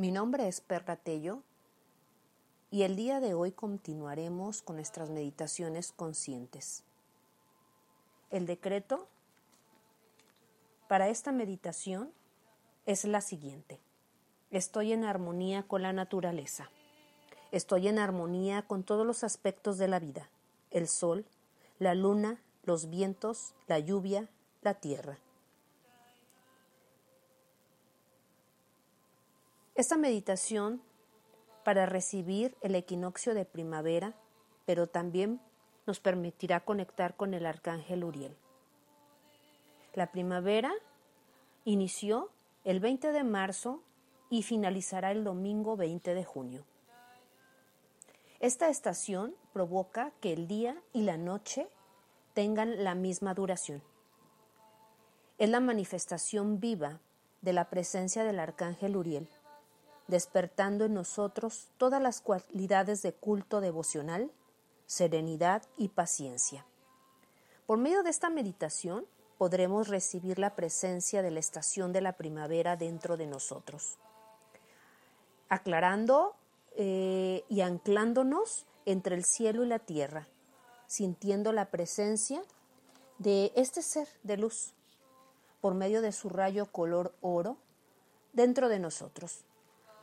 Mi nombre es Perla Tello y el día de hoy continuaremos con nuestras meditaciones conscientes. El decreto para esta meditación es la siguiente. Estoy en armonía con la naturaleza. Estoy en armonía con todos los aspectos de la vida, el sol, la luna, los vientos, la lluvia, la tierra. Esta meditación para recibir el equinoccio de primavera, pero también nos permitirá conectar con el arcángel Uriel. La primavera inició el 20 de marzo y finalizará el domingo 20 de junio. Esta estación provoca que el día y la noche tengan la misma duración. Es la manifestación viva de la presencia del arcángel Uriel despertando en nosotros todas las cualidades de culto devocional, serenidad y paciencia. Por medio de esta meditación podremos recibir la presencia de la estación de la primavera dentro de nosotros, aclarando eh, y anclándonos entre el cielo y la tierra, sintiendo la presencia de este ser de luz por medio de su rayo color oro dentro de nosotros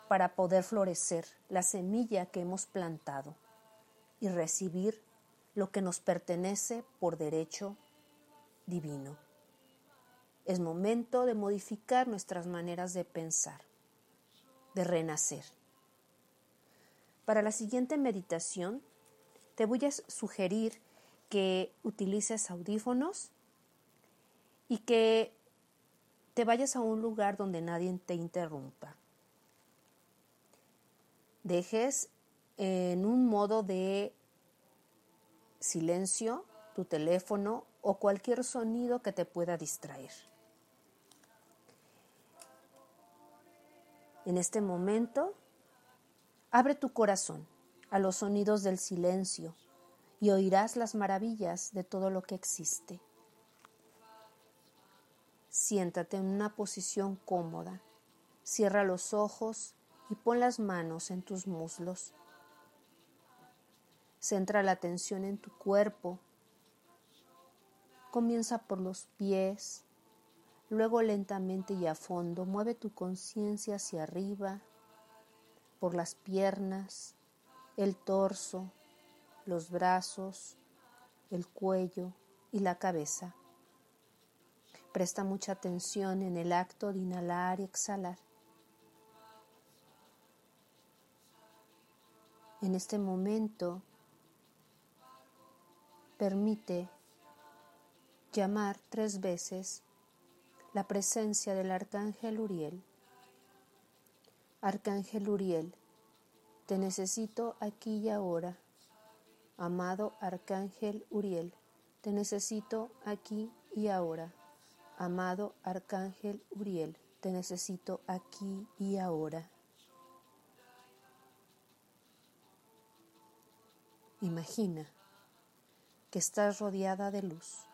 para poder florecer la semilla que hemos plantado y recibir lo que nos pertenece por derecho divino. Es momento de modificar nuestras maneras de pensar, de renacer. Para la siguiente meditación, te voy a sugerir que utilices audífonos y que te vayas a un lugar donde nadie te interrumpa dejes en un modo de silencio tu teléfono o cualquier sonido que te pueda distraer. En este momento, abre tu corazón a los sonidos del silencio y oirás las maravillas de todo lo que existe. Siéntate en una posición cómoda, cierra los ojos y pon las manos en tus muslos. Centra la atención en tu cuerpo. Comienza por los pies, luego lentamente y a fondo mueve tu conciencia hacia arriba, por las piernas, el torso, los brazos, el cuello y la cabeza. Presta mucha atención en el acto de inhalar y exhalar. En este momento, permite llamar tres veces la presencia del Arcángel Uriel. Arcángel Uriel, te necesito aquí y ahora. Amado Arcángel Uriel, te necesito aquí y ahora. Amado Arcángel Uriel, te necesito aquí y ahora. Imagina que estás rodeada de luz.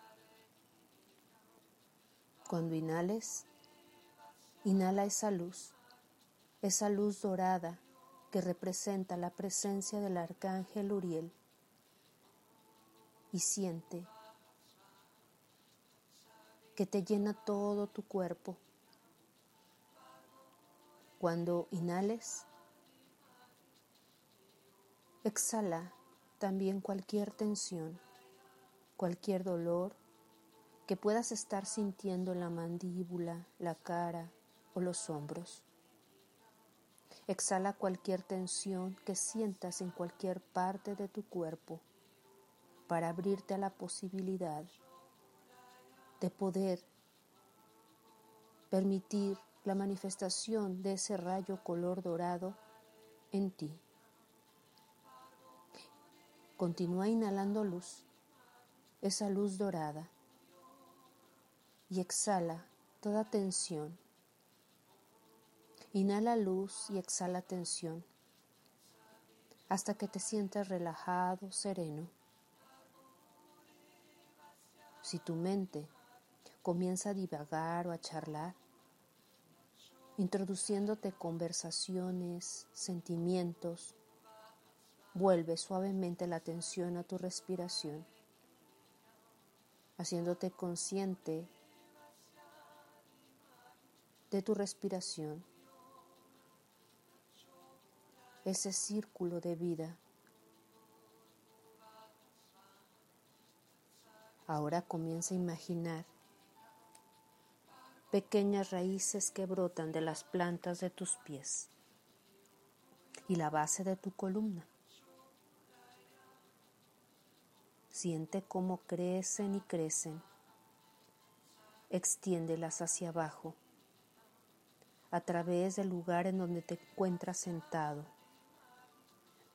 Cuando inhales, inhala esa luz, esa luz dorada que representa la presencia del arcángel Uriel y siente que te llena todo tu cuerpo. Cuando inhales, exhala también cualquier tensión, cualquier dolor que puedas estar sintiendo en la mandíbula, la cara o los hombros. Exhala cualquier tensión que sientas en cualquier parte de tu cuerpo para abrirte a la posibilidad de poder permitir la manifestación de ese rayo color dorado en ti. Continúa inhalando luz, esa luz dorada, y exhala toda tensión. Inhala luz y exhala tensión hasta que te sientas relajado, sereno. Si tu mente comienza a divagar o a charlar, introduciéndote conversaciones, sentimientos. Vuelve suavemente la atención a tu respiración, haciéndote consciente de tu respiración, ese círculo de vida. Ahora comienza a imaginar pequeñas raíces que brotan de las plantas de tus pies y la base de tu columna. Siente cómo crecen y crecen. Extiéndelas hacia abajo, a través del lugar en donde te encuentras sentado.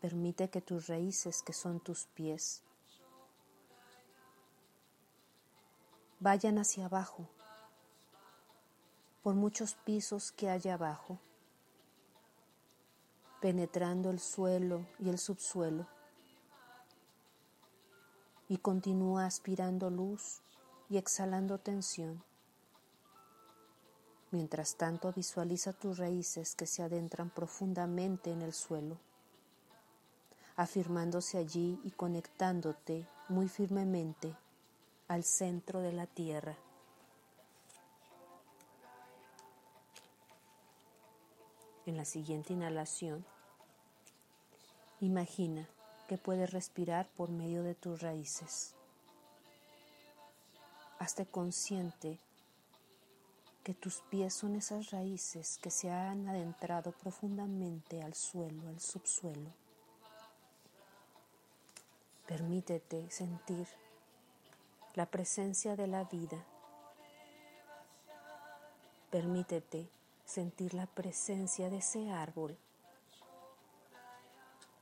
Permite que tus raíces, que son tus pies, vayan hacia abajo por muchos pisos que hay abajo, penetrando el suelo y el subsuelo, y continúa aspirando luz y exhalando tensión. Mientras tanto visualiza tus raíces que se adentran profundamente en el suelo, afirmándose allí y conectándote muy firmemente al centro de la tierra. En la siguiente inhalación, imagina que puedes respirar por medio de tus raíces. Hazte consciente que tus pies son esas raíces que se han adentrado profundamente al suelo, al subsuelo. Permítete sentir la presencia de la vida. Permítete sentir la presencia de ese árbol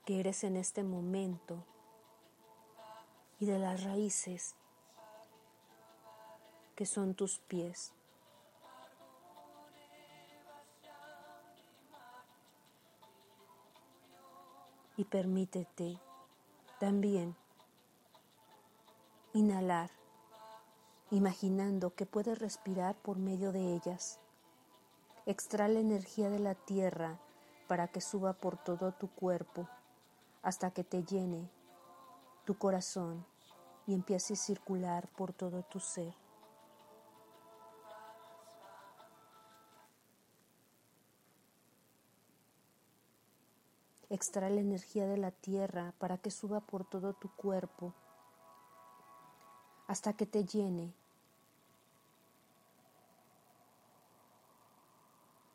que eres en este momento y de las raíces que son tus pies. Y permítete también inhalar, imaginando que puedes respirar por medio de ellas. Extrae la energía de la tierra para que suba por todo tu cuerpo hasta que te llene tu corazón y empiece a circular por todo tu ser. Extrae la energía de la tierra para que suba por todo tu cuerpo hasta que te llene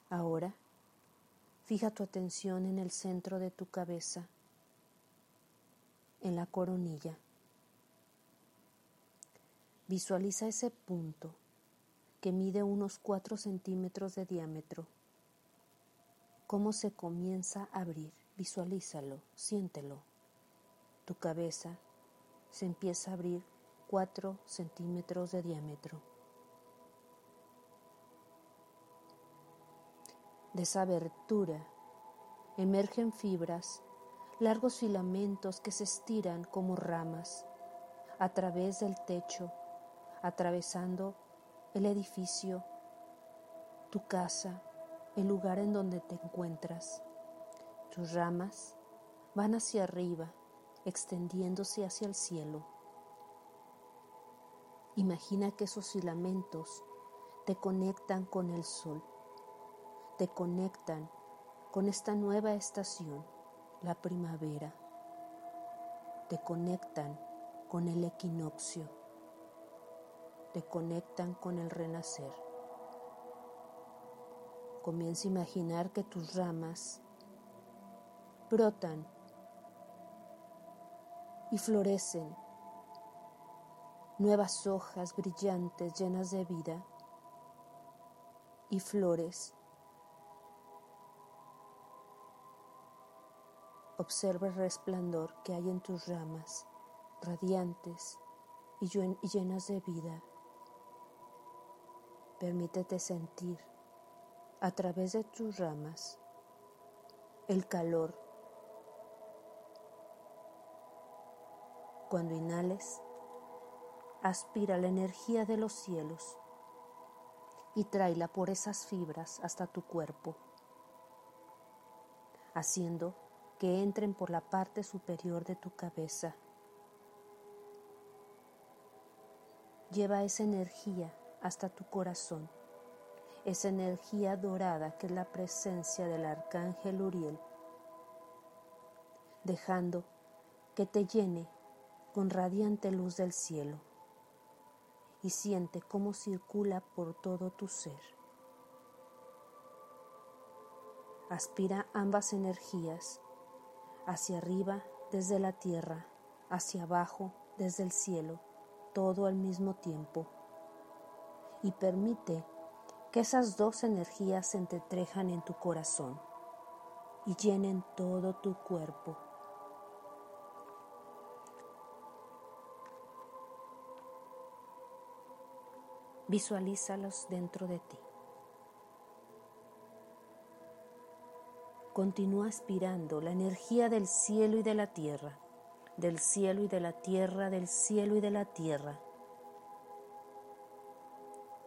Ahora, fija tu atención en el centro de tu cabeza, en la coronilla. Visualiza ese punto que mide unos 4 centímetros de diámetro. Cómo se comienza a abrir. Visualízalo, siéntelo. Tu cabeza se empieza a abrir 4 centímetros de diámetro. De esa abertura emergen fibras, largos filamentos que se estiran como ramas a través del techo, atravesando el edificio, tu casa, el lugar en donde te encuentras. Tus ramas van hacia arriba, extendiéndose hacia el cielo. Imagina que esos filamentos te conectan con el sol te conectan con esta nueva estación, la primavera. Te conectan con el equinoccio. Te conectan con el renacer. Comienza a imaginar que tus ramas brotan y florecen nuevas hojas brillantes llenas de vida y flores Observa el resplandor que hay en tus ramas, radiantes y llenas de vida. Permítete sentir a través de tus ramas el calor. Cuando inhales, aspira la energía de los cielos y tráela por esas fibras hasta tu cuerpo, haciendo que entren por la parte superior de tu cabeza. Lleva esa energía hasta tu corazón, esa energía dorada que es la presencia del arcángel Uriel, dejando que te llene con radiante luz del cielo y siente cómo circula por todo tu ser. Aspira ambas energías, hacia arriba desde la tierra, hacia abajo desde el cielo, todo al mismo tiempo. Y permite que esas dos energías se entretrejan en tu corazón y llenen todo tu cuerpo. Visualízalos dentro de ti. Continúa aspirando la energía del cielo y de la tierra, del cielo y de la tierra, del cielo y de la tierra.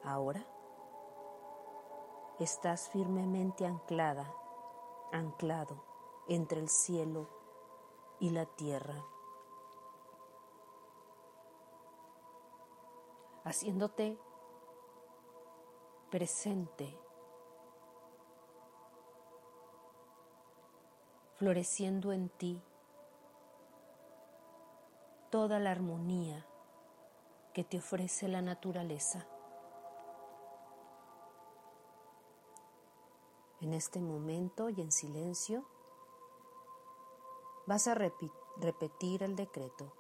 Ahora estás firmemente anclada, anclado entre el cielo y la tierra, haciéndote presente, floreciendo en ti toda la armonía que te ofrece la naturaleza. En este momento y en silencio vas a repetir el decreto.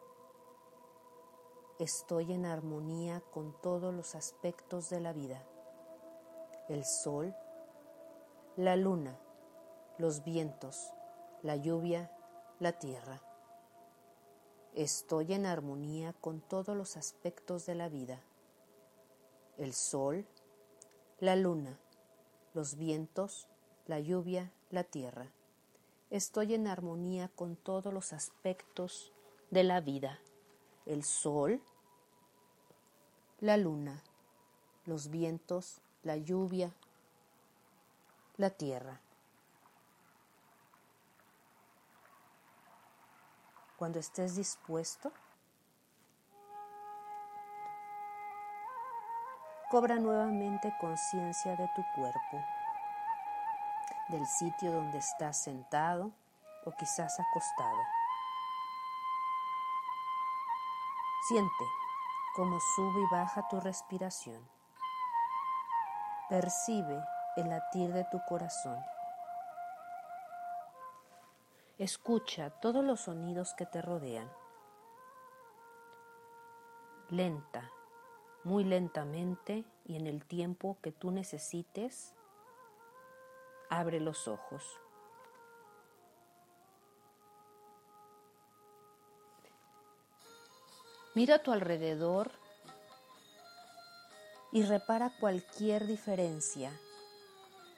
Estoy en armonía con todos los aspectos de la vida el sol, la luna, los vientos, la lluvia, la tierra. Estoy en armonía con todos los aspectos de la vida. El sol, la luna, los vientos, la lluvia, la tierra. Estoy en armonía con todos los aspectos de la vida. El sol, la luna, los vientos, la lluvia, la tierra. Cuando estés dispuesto, cobra nuevamente conciencia de tu cuerpo, del sitio donde estás sentado o quizás acostado. Siente cómo sube y baja tu respiración. Percibe el latir de tu corazón. Escucha todos los sonidos que te rodean. Lenta, muy lentamente y en el tiempo que tú necesites, abre los ojos. Mira a tu alrededor y repara cualquier diferencia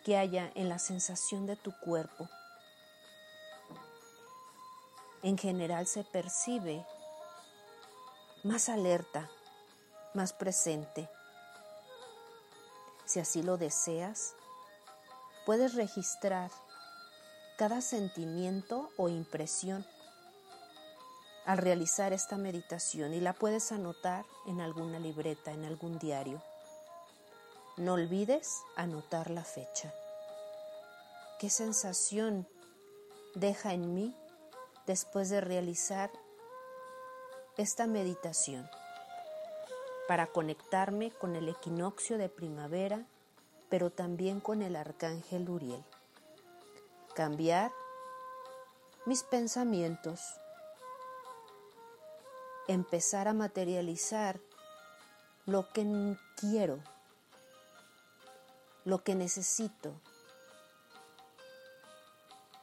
que haya en la sensación de tu cuerpo. En general se percibe más alerta, más presente. Si así lo deseas, puedes registrar cada sentimiento o impresión al realizar esta meditación y la puedes anotar en alguna libreta, en algún diario. No olvides anotar la fecha. ¿Qué sensación deja en mí después de realizar esta meditación para conectarme con el equinoccio de primavera, pero también con el arcángel Uriel? Cambiar mis pensamientos, empezar a materializar lo que quiero lo que necesito,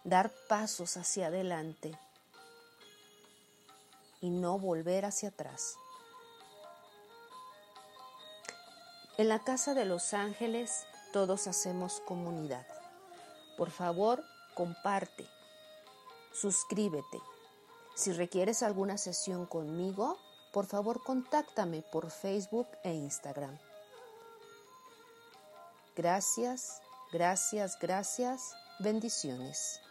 dar pasos hacia adelante y no volver hacia atrás. En la Casa de los Ángeles todos hacemos comunidad. Por favor, comparte, suscríbete. Si requieres alguna sesión conmigo, por favor contáctame por Facebook e Instagram. Gracias, gracias, gracias. Bendiciones.